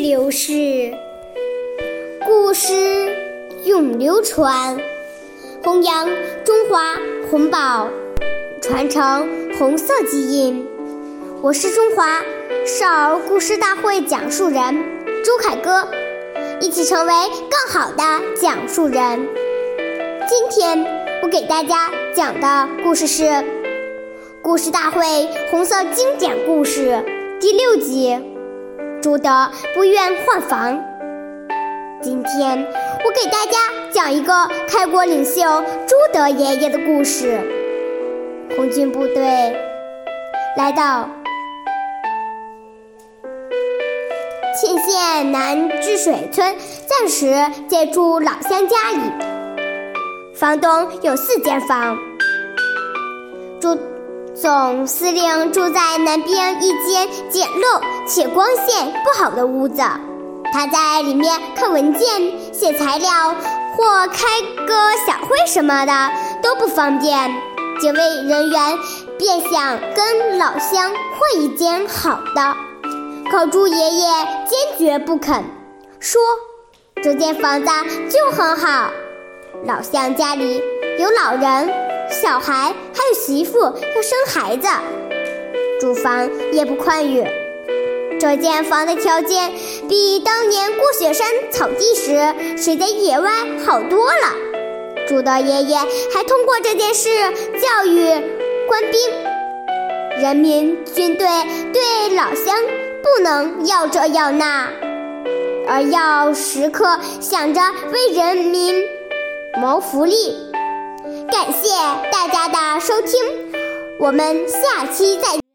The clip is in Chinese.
流逝，故事永流传，弘扬中华红宝，传承红色基因。我是中华少儿故事大会讲述人朱凯歌，一起成为更好的讲述人。今天我给大家讲的故事是《故事大会红色经典故事》第六集。朱德不愿换房。今天我给大家讲一个开国领袖朱德爷爷的故事。红军部队来到沁县南治水村，暂时借住老乡家里。房东有四间房。朱。总司令住在南边一间简陋且光线不好的屋子，他在里面看文件、写材料或开个小会什么的都不方便。警卫人员便想跟老乡换一间好的，可猪爷爷坚决不肯，说这间房子就很好。老乡家里有老人。小孩还有媳妇要生孩子，住房也不宽裕。这间房的条件比当年过雪山草地时睡在野外好多了。朱德爷爷还通过这件事教育官兵、人民、军队对老乡不能要这要那，而要时刻想着为人民谋福利。感谢大家的收听，我们下期再。